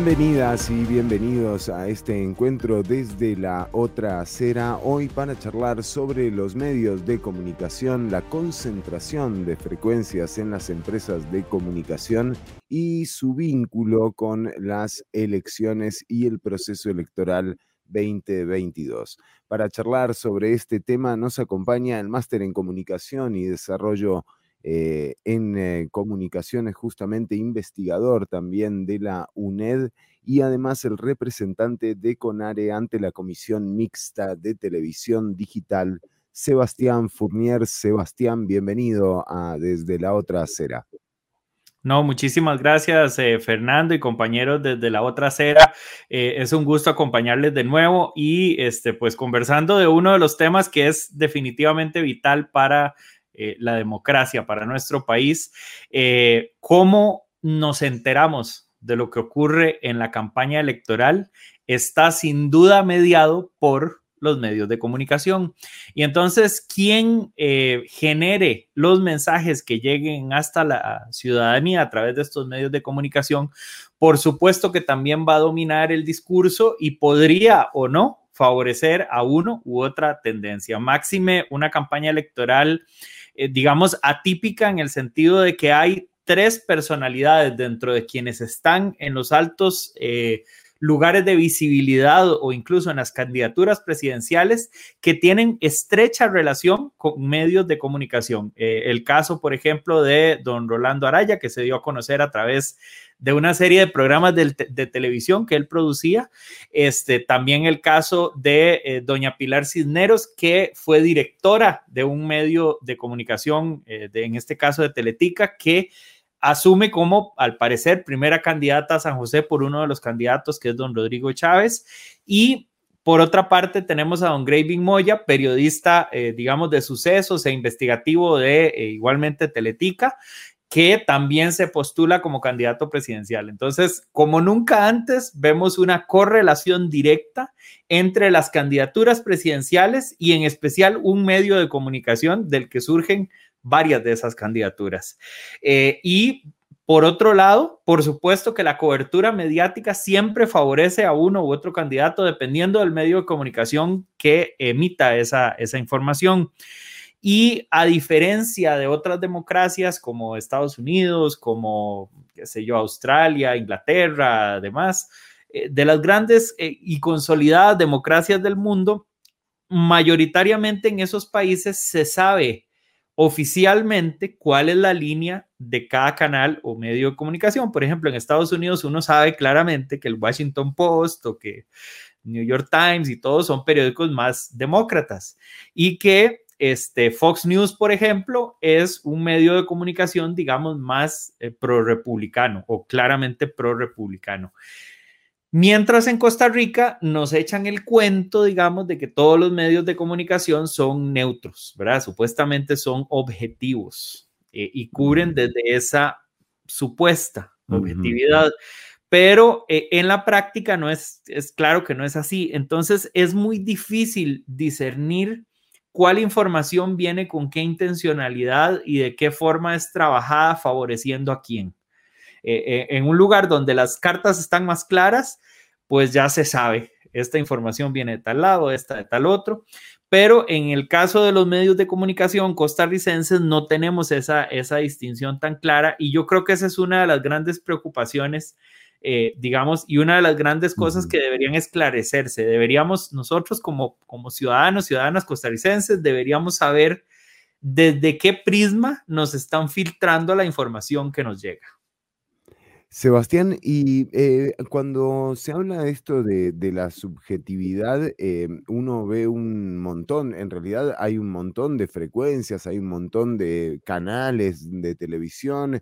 Bienvenidas y bienvenidos a este encuentro desde la otra acera, hoy para charlar sobre los medios de comunicación, la concentración de frecuencias en las empresas de comunicación y su vínculo con las elecciones y el proceso electoral 2022. Para charlar sobre este tema nos acompaña el máster en comunicación y desarrollo eh, en eh, comunicaciones, justamente investigador también de la UNED y además el representante de CONARE ante la Comisión Mixta de Televisión Digital, Sebastián Fournier. Sebastián, bienvenido a Desde la Otra Acera. No, muchísimas gracias, eh, Fernando y compañeros desde la otra acera. es un gusto acompañarles de nuevo y este, pues conversando de uno de los temas que es definitivamente vital para eh, la democracia para nuestro país. Eh, ¿Cómo nos enteramos de lo que ocurre en la campaña electoral? Está sin duda mediado por los medios de comunicación. Y entonces, ¿quién eh, genere los mensajes que lleguen hasta la ciudadanía a través de estos medios de comunicación? Por supuesto que también va a dominar el discurso y podría o no favorecer a uno u otra tendencia. Máxime, una campaña electoral eh, digamos, atípica en el sentido de que hay tres personalidades dentro de quienes están en los altos eh, lugares de visibilidad o incluso en las candidaturas presidenciales que tienen estrecha relación con medios de comunicación. Eh, el caso, por ejemplo, de don Rolando Araya, que se dio a conocer a través de una serie de programas de, televisión que él producía. Este, también el caso de eh, doña Pilar Cisneros, que fue directora de un medio de comunicación, eh, en este caso de Teletica, que asume como, al parecer, primera candidata a San José por uno de los candidatos, que es don Rodrigo Chávez. Y por otra parte, tenemos a don Graving Moya, periodista, eh, digamos, de sucesos e investigativo de igualmente Teletica, que también se postula como candidato presidencial. Entonces, como nunca antes, vemos una correlación directa entre las candidaturas presidenciales y en especial un medio de comunicación del que surgen varias de esas candidaturas. Eh, y por otro lado, por supuesto que la cobertura mediática siempre favorece a uno u otro candidato dependiendo del medio de comunicación que emita esa, esa información. Y a diferencia de otras democracias como Estados Unidos, como, qué sé yo, Australia, Inglaterra, además, eh, de las grandes eh, y consolidadas democracias del mundo, mayoritariamente en esos países se sabe oficialmente cuál es la línea de cada canal o medio de comunicación. Por ejemplo, en Estados Unidos uno sabe claramente que el Washington Post o que New York Times y todos son periódicos más demócratas y que este, Fox News, por ejemplo, es un medio de comunicación, digamos, más eh, pro-republicano o claramente pro-republicano. Mientras en Costa Rica nos echan el cuento, digamos, de que todos los medios de comunicación son neutros, ¿verdad? Supuestamente son objetivos eh, y cubren desde esa supuesta objetividad. Pero eh, en la práctica no es, es claro que no es así. Entonces es muy difícil discernir cuál información viene con qué intencionalidad y de qué forma es trabajada favoreciendo a quién. Eh, en un lugar donde las cartas están más claras, pues ya se sabe, esta información viene de tal lado, esta de tal otro, pero en el caso de los medios de comunicación costarricenses no tenemos esa, esa distinción tan clara y yo creo que esa es una de las grandes preocupaciones eh, digamos, y una de las grandes cosas que deberían esclarecerse, deberíamos nosotros como, como ciudadanos, ciudadanas costarricenses, deberíamos saber desde qué prisma nos están filtrando la información que nos llega. Sebastián, y eh, cuando se habla de esto de, la subjetividad, eh, uno ve un montón, en realidad hay un montón de frecuencias, hay un montón de canales de televisión,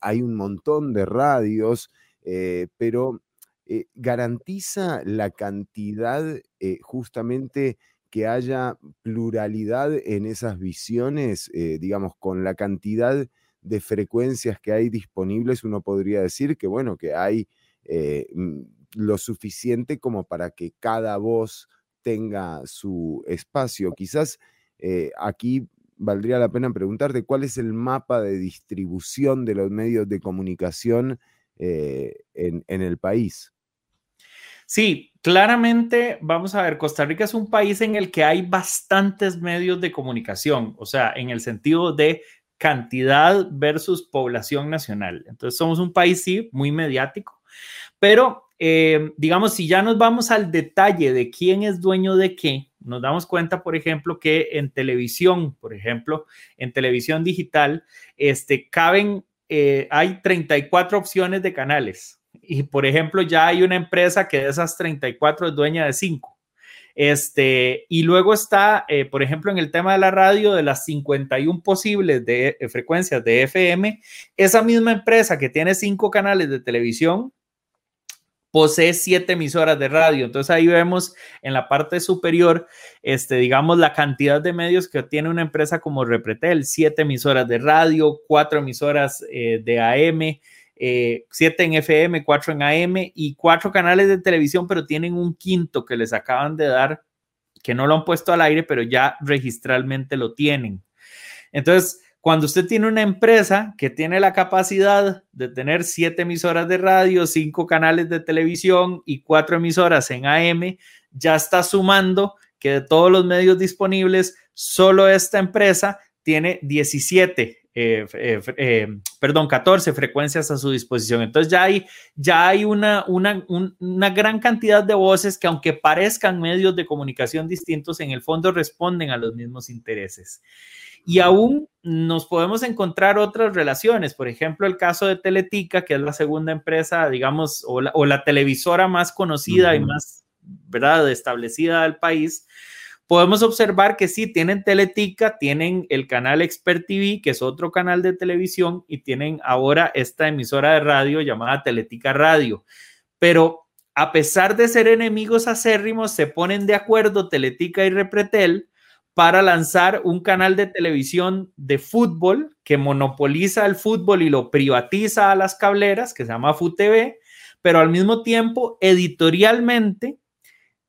hay un montón de radios, eh, pero eh, garantiza la cantidad eh, justamente que haya pluralidad en esas visiones, digamos, con la cantidad de frecuencias que hay disponibles, uno podría decir que, bueno, que hay mm, lo suficiente como para que cada voz tenga su espacio. Quizás aquí valdría la pena preguntarte cuál es el mapa de distribución de los medios de comunicación en, en el país. Sí, claramente, vamos a ver, Costa Rica es un país en el que hay bastantes medios de comunicación, o sea, en el sentido de cantidad versus población nacional. Entonces, somos un país, sí, muy mediático, pero eh, digamos, si ya nos vamos al detalle de quién es dueño de qué, nos damos cuenta, por ejemplo, que en televisión, por ejemplo, en televisión digital, este, caben, eh, hay 34 opciones de canales y por ejemplo ya hay una empresa que de esas 34 es dueña de 5. Este, y luego está, eh, por ejemplo, en el tema de la radio, de las 51 posibles de eh, frecuencias de FM, esa misma empresa que tiene cinco canales de televisión posee siete emisoras de radio. Entonces ahí vemos en la parte superior, este, digamos, la cantidad de medios que tiene una empresa como Repretel, siete emisoras de radio, cuatro emisoras eh, de AM, eh, siete en FM, cuatro en AM y cuatro canales de televisión, pero tienen un quinto que les acaban de dar, que no lo han puesto al aire, pero ya registralmente lo tienen. Entonces, cuando usted tiene una empresa que tiene la capacidad de tener siete emisoras de radio, cinco canales de televisión y cuatro emisoras en AM, ya está sumando que de todos los medios disponibles, solo esta empresa tiene 17 eh, eh, eh, perdón, 14 frecuencias a su disposición. Entonces ya hay, ya hay una, una, una, gran cantidad de voces que aunque parezcan medios de comunicación distintos, en el fondo responden a los mismos intereses. Y aún nos podemos encontrar otras relaciones, por ejemplo, el caso de Teletica, que es la segunda empresa, digamos, o la, televisora más conocida y más, ¿verdad?, establecida del país podemos observar que sí, tienen Teletica, tienen el canal Expert TV, que es otro canal de televisión, y tienen ahora esta emisora de radio llamada Teletica Radio. Pero a pesar de ser enemigos acérrimos, se ponen de acuerdo Teletica y Repretel para lanzar un canal de televisión de fútbol que monopoliza el fútbol y lo privatiza a las cableras, que se llama FUTV, pero al mismo tiempo editorialmente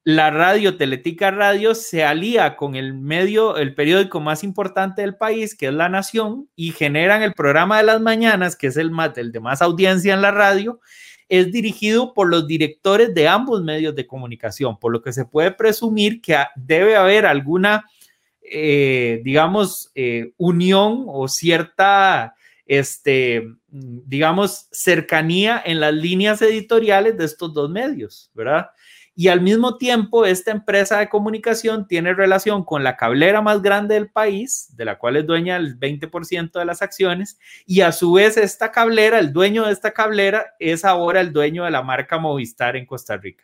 la radio Teletica Radio se alía con el medio, el periódico más importante del país, que es La Nación, y generan el programa de las mañanas, que es el, más, el de más audiencia en la radio, es dirigido por los directores de ambos medios de comunicación, por lo que se puede presumir que debe haber alguna, eh, digamos, eh, unión o cierta, este, digamos, cercanía en las líneas editoriales de estos dos medios, ¿verdad? Y al mismo tiempo esta empresa de comunicación tiene relación con la cablera más grande del país, de la cual es dueña el 20% de las acciones, y a su vez esta cablera, el dueño de esta cablera, es ahora el dueño de la marca Movistar en Costa Rica.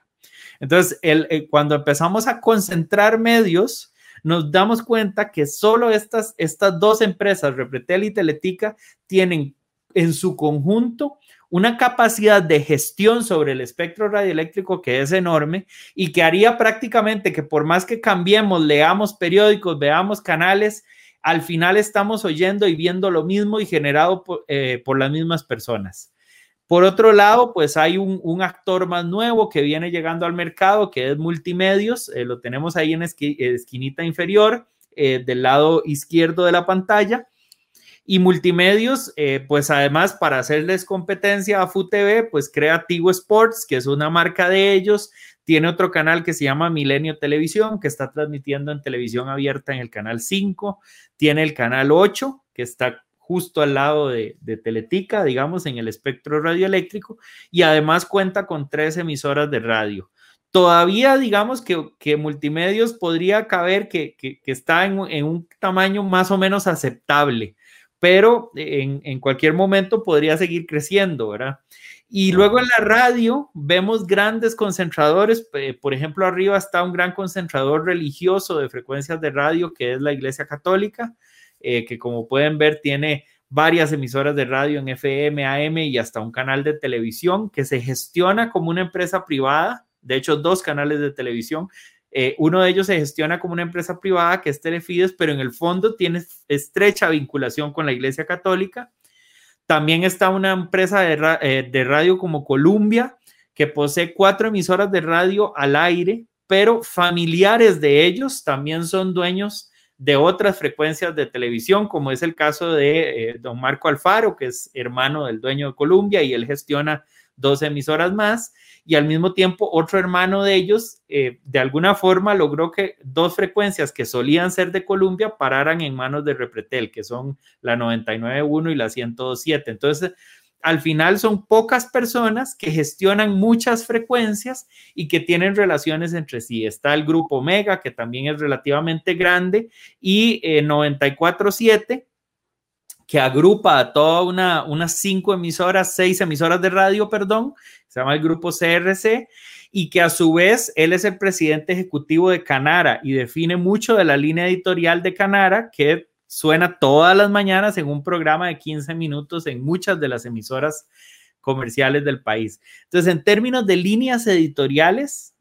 Entonces, eh, cuando empezamos a concentrar medios, nos damos cuenta que solo estas, estas dos empresas, Repretel y Teletica, tienen en su conjunto una capacidad de gestión sobre el espectro radioeléctrico que es enorme y que haría prácticamente que por más que cambiemos, leamos periódicos, veamos canales, al final estamos oyendo y viendo lo mismo y generado por, eh, las mismas personas. Por otro lado, pues hay un, actor más nuevo que viene llegando al mercado, que es Multimedios, eh, lo tenemos ahí en esquinita inferior, eh, del lado izquierdo de la pantalla y Multimedios, eh, pues además para hacerles competencia a FUTV, pues crea Tigo Sports, que es una marca de ellos. Tiene otro canal que se llama Milenio Televisión, que está transmitiendo en televisión abierta en el canal 5. Tiene el canal 8, que está justo al lado de, Teletica, digamos, en el espectro radioeléctrico. Y además cuenta con tres emisoras de radio todavía digamos que, multimedios podría caber que, está en, en, un tamaño más o menos aceptable pero en, cualquier momento podría seguir creciendo, ¿verdad? Y luego en la radio vemos grandes concentradores, por ejemplo, arriba está un gran concentrador religioso de frecuencias de radio que es la Iglesia Católica, eh, que como pueden ver tiene varias emisoras de radio en FM, AM y hasta un canal de televisión que se gestiona como una empresa privada, de hecho dos canales de televisión eh, uno de ellos se gestiona como una empresa privada que es Telefides, pero en el fondo tiene estrecha vinculación con la Iglesia Católica. También está una empresa de, eh, radio como Columbia, que posee cuatro emisoras de radio al aire, pero familiares de ellos también son dueños de otras frecuencias de televisión, como es el caso de eh, don Marco Alfaro, que es hermano del dueño de Columbia y él gestiona dos emisoras más y al mismo tiempo otro hermano de ellos eh, de alguna forma logró que dos frecuencias que solían ser de Columbia pararan en manos de Repretel, que son la 99.1 y la 102.7. Entonces, al final son pocas personas que gestionan muchas frecuencias y que tienen relaciones entre sí. Está el grupo Mega, que también es relativamente grande, y 94.7 eh, que agrupa a toda una, unas cinco emisoras, seis emisoras de radio, perdón, se llama el grupo CRC, y que a su vez él es el presidente ejecutivo de Canara y define mucho de la línea editorial de Canara, que suena todas las mañanas en un programa de 15 minutos en muchas de las emisoras comerciales del país. Entonces, en términos de líneas editoriales,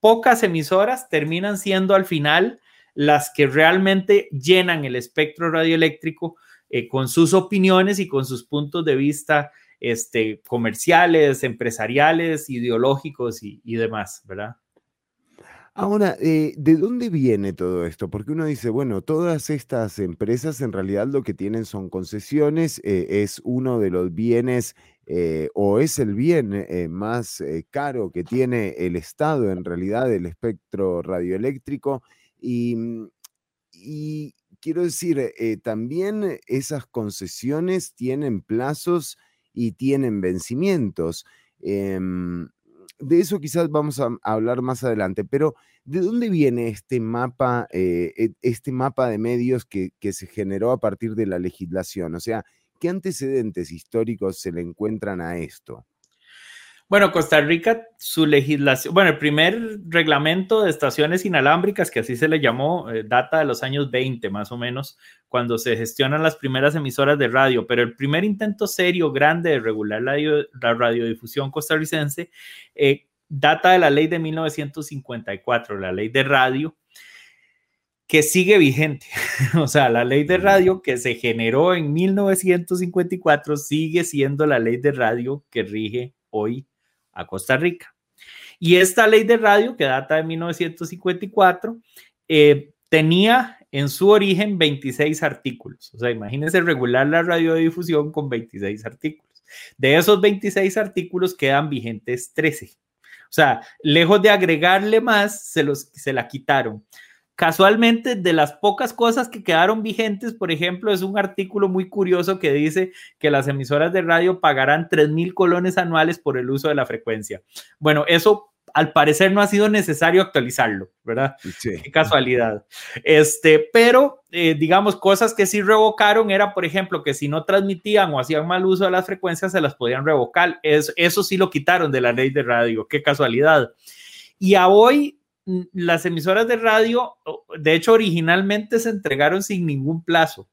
pocas emisoras terminan siendo al final las que realmente llenan el espectro radioeléctrico eh, con sus opiniones y con sus puntos de vista este, comerciales, empresariales, ideológicos y, demás, ¿verdad? Ahora, eh, ¿de dónde viene todo esto? Porque uno dice, bueno, todas estas empresas en realidad lo que tienen son concesiones, eh, es uno de los bienes o es el bien más caro que tiene el Estado en realidad, el espectro radioeléctrico. Y, y quiero decir, eh, también esas concesiones tienen plazos y tienen vencimientos. Em, de eso quizás vamos a hablar más adelante, pero ¿de dónde viene este mapa, eh, e, este mapa de medios que, que, se generó a partir de la legislación? O sea, ¿qué antecedentes históricos se le encuentran a esto? Bueno, Costa Rica, su legislación, bueno, el primer reglamento de estaciones inalámbricas, que así se le llamó, eh, data de los años 20 más o menos, cuando se gestionan las primeras emisoras de radio, pero el primer intento serio, grande de regular la, radiodifusión costarricense, eh, data de la ley de 1954, la ley de radio, que sigue vigente. o sea, la ley de radio que se generó en 1954 sigue siendo la ley de radio que rige hoy a Costa Rica. Y esta ley de radio, que data de 1954, eh, tenía en su origen 26 artículos. O sea, imagínense regular la radiodifusión con 26 artículos. De esos 26 artículos quedan vigentes 13. O sea, lejos de agregarle más, se, los, se la quitaron. Casualmente, de las pocas cosas que quedaron vigentes, por ejemplo, es un artículo muy curioso que dice que las emisoras de radio pagarán 3 mil colones anuales por el uso de la frecuencia. Bueno, eso al parecer no ha sido necesario actualizarlo, ¿verdad? Qué casualidad. Este, pero eh, digamos, cosas que sí revocaron era, por ejemplo, que si no transmitían o hacían mal uso de las frecuencias, se las podían revocar. Eso, eso sí lo quitaron de la ley de radio. Qué casualidad. Y a hoy las emisoras de radio, de hecho, originalmente se entregaron sin ningún plazo.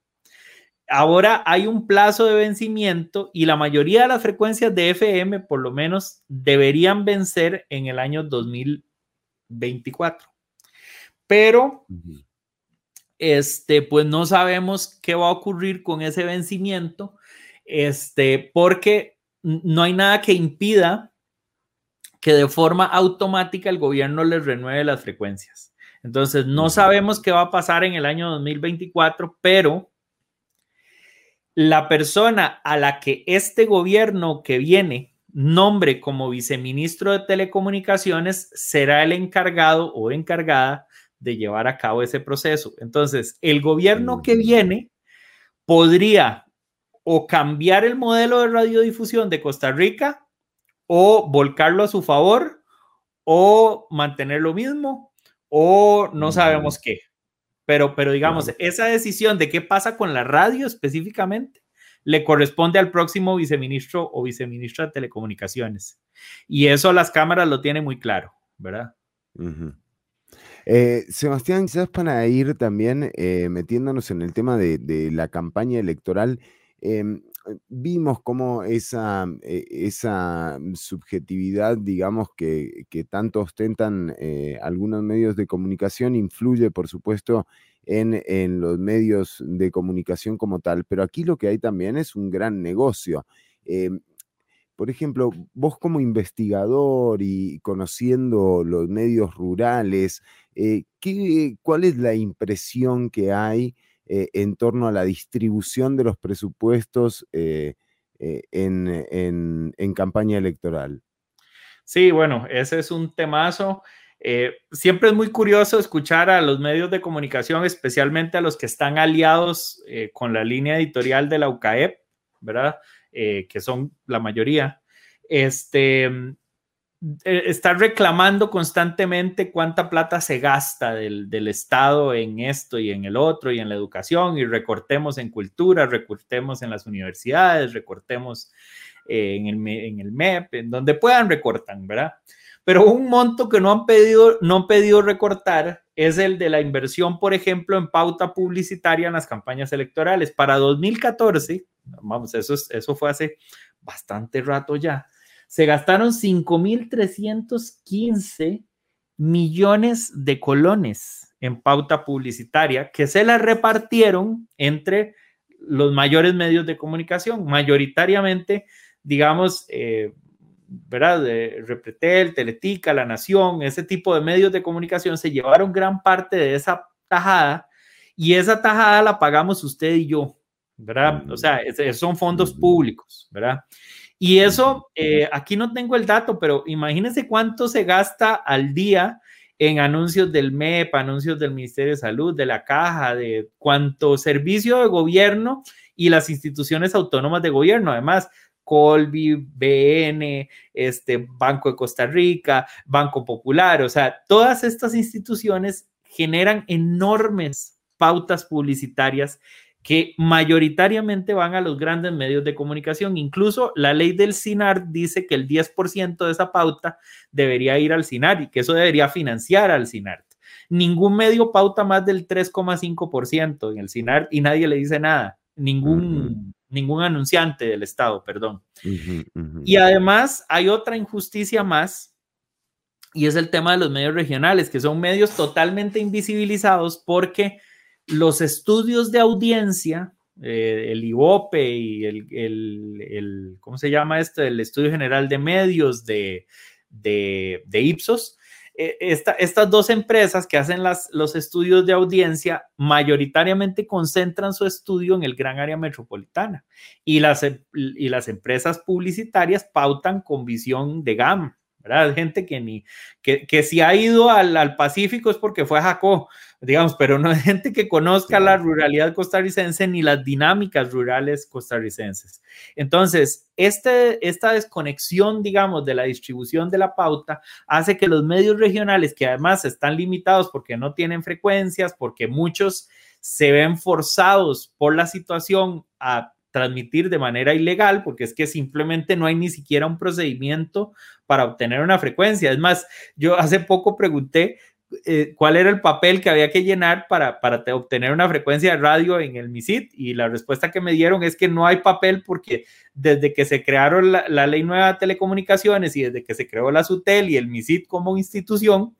Ahora hay un plazo de vencimiento y la mayoría de las frecuencias de FM, por lo menos, deberían vencer en el año 2024. Pero, este, pues no sabemos qué va a ocurrir con ese vencimiento, este, porque no hay nada que impida que de forma automática el gobierno les renueve las frecuencias. Entonces, no sabemos qué va a pasar en el año 2024, pero la persona a la que este gobierno que viene nombre como viceministro de Telecomunicaciones será el encargado o encargada de llevar a cabo ese proceso. Entonces, el gobierno que viene podría o cambiar el modelo de radiodifusión de Costa Rica o volcarlo a su favor o mantener lo mismo o no sabemos qué. Pero, pero digamos, esa decisión de qué pasa con la radio específicamente le corresponde al próximo viceministro o viceministra de Telecomunicaciones. Y eso las cámaras lo tienen muy claro, ¿verdad? Eh, Sebastián, quizás para ir también eh, metiéndonos en el tema de, de la campaña electoral, em, eh, vimos cómo esa, eh, esa subjetividad, digamos, que, tanto ostentan eh, algunos medios de comunicación, influye, por supuesto, en, los medios de comunicación como tal. Pero aquí lo que hay también es un gran negocio. por ejemplo, vos como investigador y conociendo los medios rurales, ¿qué, ¿cuál es la impresión que hay? Eh, en torno a la distribución de los presupuestos eh, eh, en, campaña electoral. Sí, bueno, ese es un temazo. Siempre es muy curioso escuchar a los medios de comunicación, especialmente a los que están aliados con la línea editorial de la UCAEP, ¿verdad? que son la mayoría. Este, estar reclamando constantemente cuánta plata se gasta del, del, Estado en esto y en el otro y en la educación y recortemos en cultura, recortemos en las universidades, recortemos eh, en, el, en el MEP, en donde puedan recortan, ¿verdad? Pero un monto que no han pedido, no han pedido recortar es el de la inversión, por ejemplo, en pauta publicitaria en las campañas electorales. Para 2014, vamos, eso, eso fue hace bastante rato ya se gastaron 5.315 millones de colones en pauta publicitaria que se la repartieron entre los mayores medios de comunicación, mayoritariamente, digamos, eh, ¿verdad? De Repretel, Teletica, La Nación, ese tipo de medios de comunicación se llevaron gran parte de esa tajada y esa tajada la pagamos usted y yo, ¿verdad? O sea, son fondos públicos, ¿verdad? Y eso, eh, aquí no tengo el dato, pero imagínense cuánto se gasta al día en anuncios del MEP, anuncios del Ministerio de Salud, de la Caja, de cuánto servicio de gobierno y las instituciones autónomas de gobierno. Además, Colby, BN, este, Banco de Costa Rica, Banco Popular, o sea, todas estas instituciones generan enormes pautas publicitarias que mayoritariamente van a los grandes medios de comunicación. Incluso la ley del CINAR dice que el 10% de esa pauta debería ir al CINAR y que eso debería financiar al CINAR. Ningún medio pauta más del 3,5% en el CINAR y nadie le dice nada. Ningún, ningún anunciante del Estado, perdón. Y además hay otra injusticia más y es el tema de los medios regionales, que son medios totalmente invisibilizados porque los estudios de audiencia, eh, el IOPE y el, el, ¿cómo se llama esto? El Estudio General de Medios de, de, Ipsos. Eh, estas dos empresas que hacen las, los estudios de audiencia mayoritariamente concentran su estudio en el gran área metropolitana y las, y las empresas publicitarias pautan con visión de GAM, ¿verdad? Gente que ni, que, que si ha ido al, al Pacífico es porque fue a Jacó, digamos, pero no hay gente que conozca la ruralidad costarricense ni las dinámicas rurales costarricenses. Entonces, este, esta desconexión, digamos, de la distribución de la pauta hace que los medios regionales, que además están limitados porque no tienen frecuencias, porque muchos se ven forzados por la situación a transmitir de manera ilegal, porque es que simplemente no hay ni siquiera un procedimiento para obtener una frecuencia. Es más, yo hace poco pregunté eh, cuál era el papel que había que llenar para, para obtener una frecuencia de radio en el MISIT y la respuesta que me dieron es que no hay papel porque desde que se crearon la, la ley nueva de telecomunicaciones y desde que se creó la SUTEL y el MISIT como institución,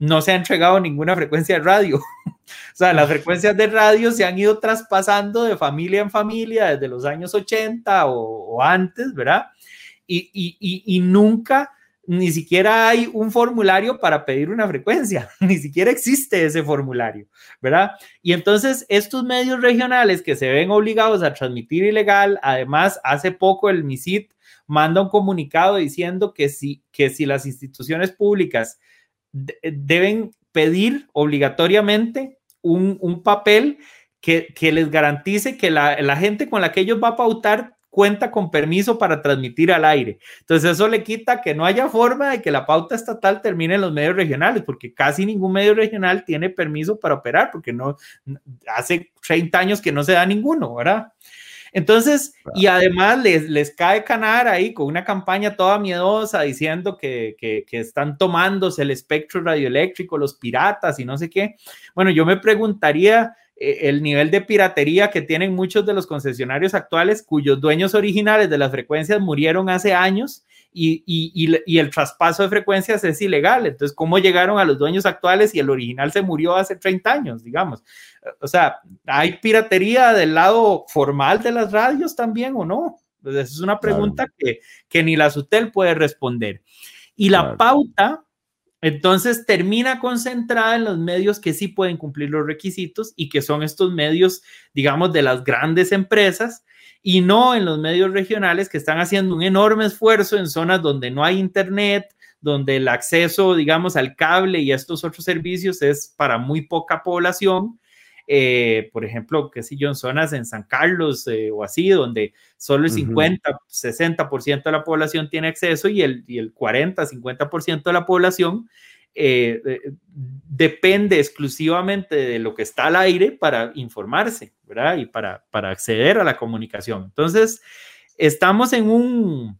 no se ha entregado ninguna frecuencia de radio. o sea, las frecuencias de radio se han ido traspasando de familia en familia desde los años 80 o, antes, ¿verdad? Y, y, y, nunca ni siquiera hay un formulario para pedir una frecuencia, ni siquiera existe ese formulario, ¿verdad? Y entonces estos medios regionales que se ven obligados a transmitir ilegal, además hace poco el MISIT manda un comunicado diciendo que si, que si las instituciones públicas deben pedir obligatoriamente un, papel que, les garantice que la, la gente con la que ellos va a pautar cuenta con permiso para transmitir al aire. Entonces eso le quita que no haya forma de que la pauta estatal termine en los medios regionales, porque casi ningún medio regional tiene permiso para operar, porque no hace 30 años que no se da ninguno, ¿verdad? Entonces, y además les, les cae canar ahí con una campaña toda miedosa diciendo que, que, que, están tomándose el espectro radioeléctrico, los piratas y no sé qué. Bueno, yo me preguntaría el nivel de piratería que tienen muchos de los concesionarios actuales cuyos dueños originales de las frecuencias murieron hace años y, y, el traspaso de frecuencias es ilegal. Entonces, ¿cómo llegaron a los dueños actuales y el original se murió hace 30 años, digamos? O sea, ¿hay piratería del lado formal de las radios también o no? Pues esa es una pregunta que, que, ni la SUTEL puede responder. Y la pauta entonces termina concentrada en los medios que sí pueden cumplir los requisitos y que son estos medios, digamos, de las grandes empresas y no en los medios regionales que están haciendo un enorme esfuerzo en zonas donde no hay internet, donde el acceso, digamos, al cable y a estos otros servicios es para muy poca población. Eh, por ejemplo, qué sé yo, en zonas en San Carlos eh, o así, donde solo el 50, 60% de la población tiene acceso y el, y el 40, 50% de la población eh, depende exclusivamente de lo que está al aire para informarse, ¿verdad? Y para, para acceder a la comunicación. Entonces, estamos en un,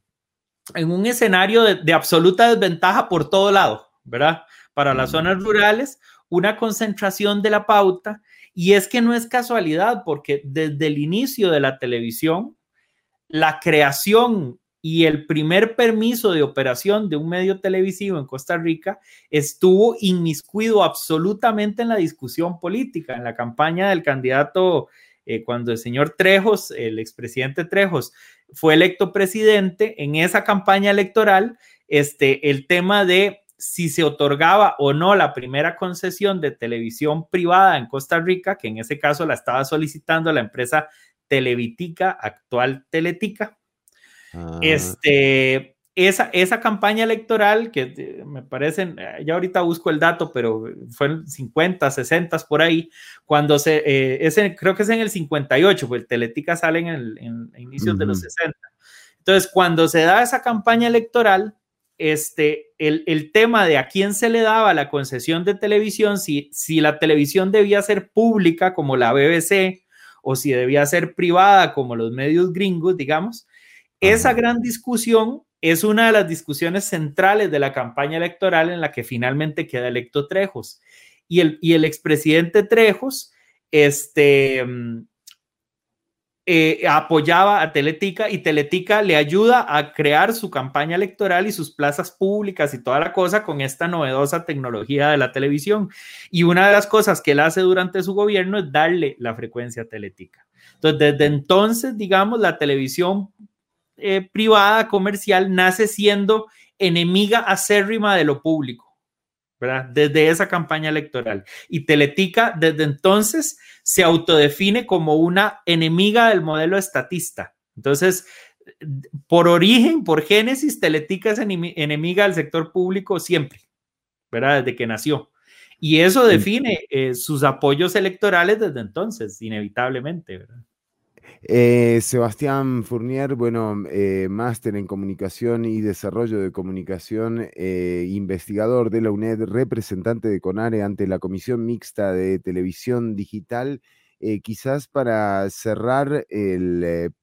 en un escenario de, absoluta desventaja por todo lado, ¿verdad? Para las zonas rurales, una concentración de la pauta, y es que no es casualidad, porque desde el inicio de la televisión, la creación y el primer permiso de operación de un medio televisivo en Costa Rica estuvo inmiscuido absolutamente en la discusión política, en la campaña del candidato, eh, cuando el señor Trejos, el expresidente Trejos, fue electo presidente, en esa campaña electoral, este, el tema de si se otorgaba o no la primera concesión de televisión privada en Costa Rica, que en ese caso la estaba solicitando la empresa Televitica, actual Teletica, Ah. Este, esa, esa campaña electoral, que eh, me parecen, eh, ya ahorita busco el dato, pero fueron 50, 60 por ahí, cuando se, eh, creo que es en el 58, pues Teletica sale en, el, en inicios de los 60. Entonces, cuando se da esa campaña electoral, este, el, el, tema de a quién se le daba la concesión de televisión, si, si la televisión debía ser pública como la BBC o si debía ser privada como los medios gringos, digamos, esa gran discusión es una de las discusiones centrales de la campaña electoral en la que finalmente queda electo Trejos. Y el, y el expresidente Trejos este, mm, eh, apoyaba a Teletica y Teletica le ayuda a crear su campaña electoral y sus plazas públicas y toda la cosa con esta novedosa tecnología de la televisión. Y una de las cosas que él hace durante su gobierno es darle la frecuencia a Teletica. Entonces, desde entonces, digamos, la televisión eh, privada comercial nace siendo enemiga acérrima de lo público, ¿verdad? Desde esa campaña electoral. Y Teletica desde entonces se autodefine como una enemiga del modelo estatista. Entonces, por origen, por génesis, Teletica es enemiga del sector público siempre, ¿verdad? Desde que nació. Y eso define eh, sus apoyos electorales desde entonces, inevitablemente, ¿verdad? Eh, Sebastián Fournier, bueno, eh, máster en comunicación y desarrollo de comunicación, eh, investigador de la UNED, representante de CONARE ante la Comisión Mixta de Televisión Digital. quizás para cerrar el,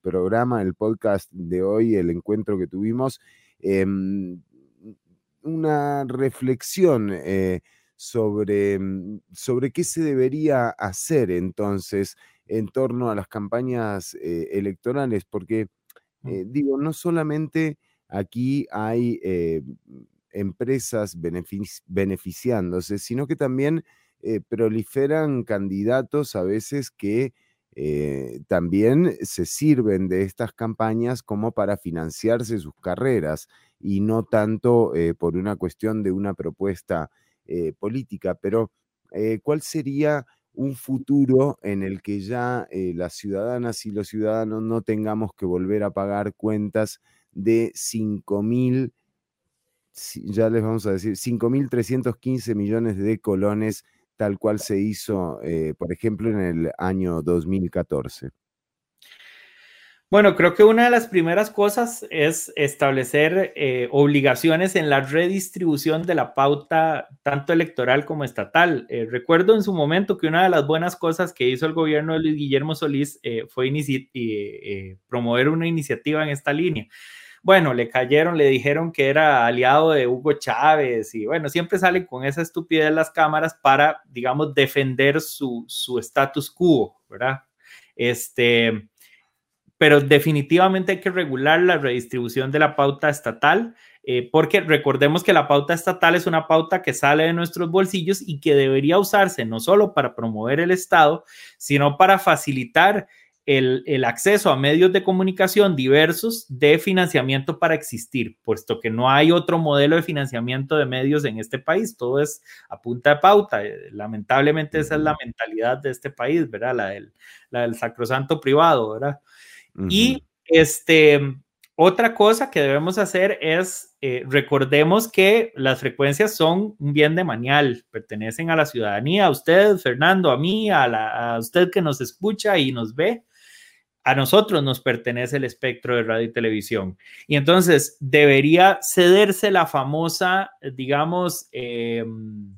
programa, el podcast de hoy, el encuentro que tuvimos, em, una reflexión sobre, sobre qué se debería hacer entonces en torno a las campañas eh, electorales, porque mm. eh, digo, no solamente aquí hay eh, empresas beneficiándose, sino que también proliferan candidatos a veces que también se sirven de estas campañas como para financiarse sus carreras y no tanto por una cuestión de una propuesta política. Pero, ¿cuál sería un futuro en el que ya eh, las ciudadanas y los ciudadanos no tengamos que volver a pagar cuentas de 5 mil, ya les vamos a decir, 5.315 millones de colones, tal cual se hizo, eh, por ejemplo, en el año 2014. Bueno, creo que una de las primeras cosas es establecer eh, obligaciones en la redistribución de la pauta tanto electoral como estatal. Eh, recuerdo en su momento que una de las buenas cosas que hizo el gobierno de Luis Guillermo Solís eh, fue promover una iniciativa en esta línea. Bueno, le cayeron, le dijeron que era aliado de Hugo Chávez y bueno, siempre salen con esa estupidez las cámaras para, digamos, defender su, su status quo, ¿verdad? Este, pero definitivamente hay que regular la redistribución de la pauta estatal, eh, porque recordemos que la pauta estatal es una pauta que sale de nuestros bolsillos y que debería usarse no solo para promover el Estado, sino para facilitar el, acceso a medios de comunicación diversos de financiamiento para existir, puesto que no hay otro modelo de financiamiento de medios en este país, todo es a punta de pauta. Eh, lamentablemente esa es la mentalidad de este país, ¿verdad? La del, la del sacrosanto privado, ¿verdad? Y este, otra cosa que debemos hacer es, eh, recordemos que las frecuencias son un bien de manual, pertenecen a la ciudadanía, a usted, Fernando, a mí, a, a usted que nos escucha y nos ve a nosotros nos pertenece el espectro de radio y televisión. Y entonces debería cederse la famosa, digamos, em,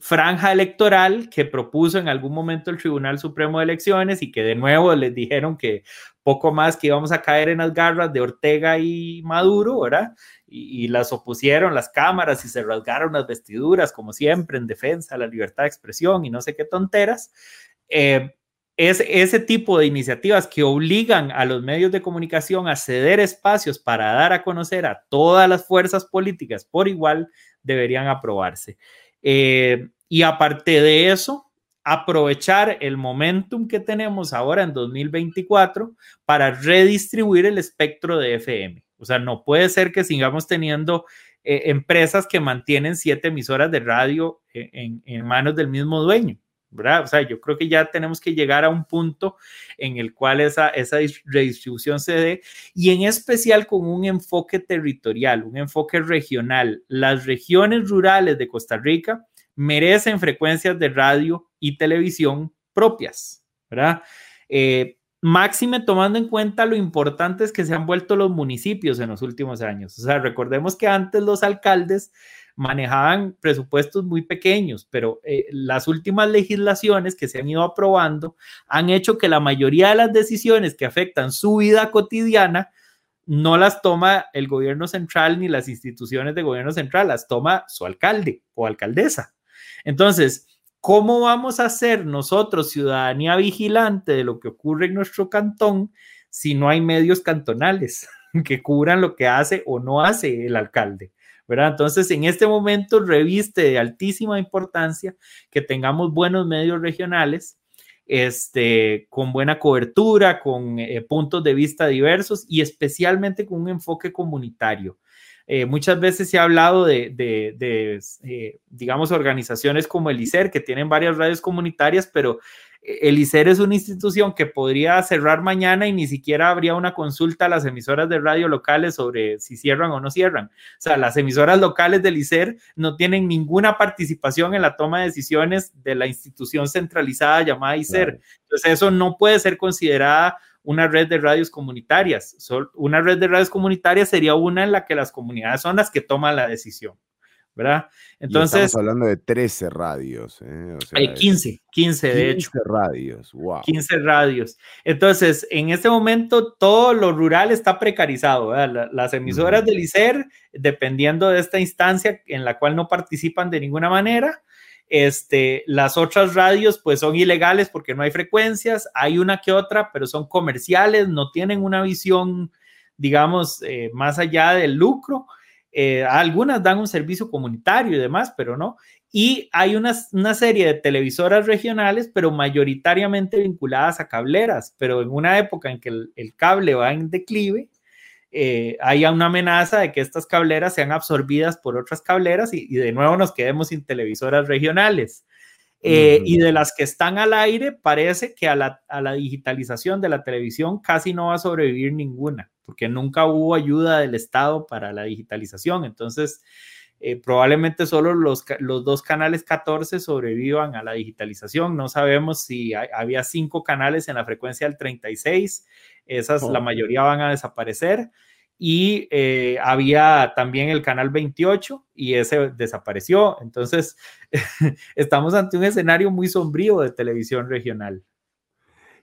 franja electoral que propuso en algún momento el Tribunal Supremo de Elecciones y que de nuevo les dijeron que poco más que íbamos a caer en las garras de Ortega y Maduro, ¿verdad? Y, las opusieron las cámaras y se rasgaron las vestiduras, como siempre, en defensa de la libertad de expresión y no sé qué tonteras. Eh, es ese tipo de iniciativas que obligan a los medios de comunicación a ceder espacios para dar a conocer a todas las fuerzas políticas por igual deberían aprobarse. Eh, y aparte de eso, aprovechar el momentum que tenemos ahora en 2024 para redistribuir el espectro de FM. O sea, no puede ser que sigamos teniendo eh, empresas que mantienen siete emisoras de radio eh, en manos del mismo dueño. ¿verdad? O sea, yo creo que ya tenemos que llegar a un punto en el cual esa, esa redistribución se dé y en especial con un enfoque territorial, un enfoque regional. Las regiones rurales de Costa Rica merecen frecuencias de radio y televisión propias, ¿verdad? Eh, máxime tomando en cuenta lo importantes que se han vuelto los municipios en los últimos años. O sea, recordemos que antes los alcaldes manejaban presupuestos muy pequeños, pero eh, las últimas legislaciones que se han ido aprobando han hecho que la mayoría de las decisiones que afectan su vida cotidiana no las toma el gobierno central ni las instituciones de gobierno central, las toma su alcalde o alcaldesa. Entonces, ¿cómo vamos a ser nosotros ciudadanía vigilante de lo que ocurre en nuestro cantón si no hay medios cantonales que cubran lo que hace o no hace el alcalde? Entonces, en este momento reviste de altísima importancia que tengamos buenos medios regionales, este, con buena cobertura, con eh, puntos de vista diversos y especialmente con un enfoque comunitario. Eh, muchas veces se ha hablado de, eh, digamos, organizaciones como el ICER, que tienen varias radios comunitarias, pero el ICER es una institución que podría cerrar mañana y ni siquiera habría una consulta a las emisoras de radio locales sobre si cierran o no cierran. O sea, las emisoras locales del ICER no tienen ninguna participación en la toma de decisiones de la institución centralizada llamada ICER. Entonces, eso no puede ser considerada una red de radios comunitarias. Una red de radios comunitarias sería una en la que las comunidades son las que toman la decisión. ¿Verdad? Entonces... estamos hablando de 13 radios. ¿eh? hay 15, 15 de hecho. 15 radios, wow. 15 radios. Entonces, en este momento todo lo rural está precarizado, ¿verdad? Las emisoras del ICER, dependiendo de esta instancia en la cual no participan de ninguna manera, este, las otras radios pues son ilegales porque no hay frecuencias, hay una que otra, pero son comerciales, no tienen una visión, digamos, eh, más allá del lucro. Eh, algunas dan un servicio comunitario y demás, pero no. Y hay una, una, serie de televisoras regionales, pero mayoritariamente vinculadas a cableras, pero en una época en que el, cable va en declive, eh, hay una amenaza de que estas cableras sean absorbidas por otras cableras y, de nuevo nos quedemos sin televisoras regionales. Eh, y de las que están al aire, parece que a la, a la digitalización de la televisión casi no va a sobrevivir ninguna porque nunca hubo ayuda del Estado para la digitalización. Entonces, eh, probablemente solo los, los, dos canales 14 sobrevivan a la digitalización. No sabemos si había cinco canales en la frecuencia del 36, esas la mayoría van a desaparecer. Y eh, había también el canal 28 y ese desapareció. Entonces, estamos ante un escenario muy sombrío de televisión regional.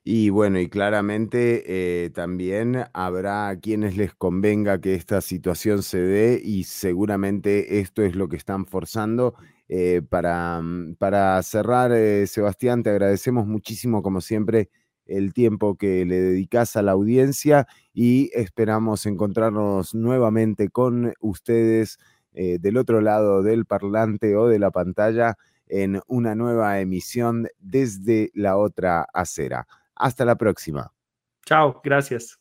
Y bueno, y claramente eh, también habrá quienes les convenga que esta situación se dé y seguramente esto es lo que están forzando. Eh, para, mm, para cerrar, eh, Sebastián, te agradecemos muchísimo, como siempre, el tiempo que le dedicas a la audiencia y esperamos encontrarnos nuevamente con ustedes del otro lado del parlante o de la pantalla en una nueva emisión desde la otra acera. Hasta la próxima. Chao, gracias.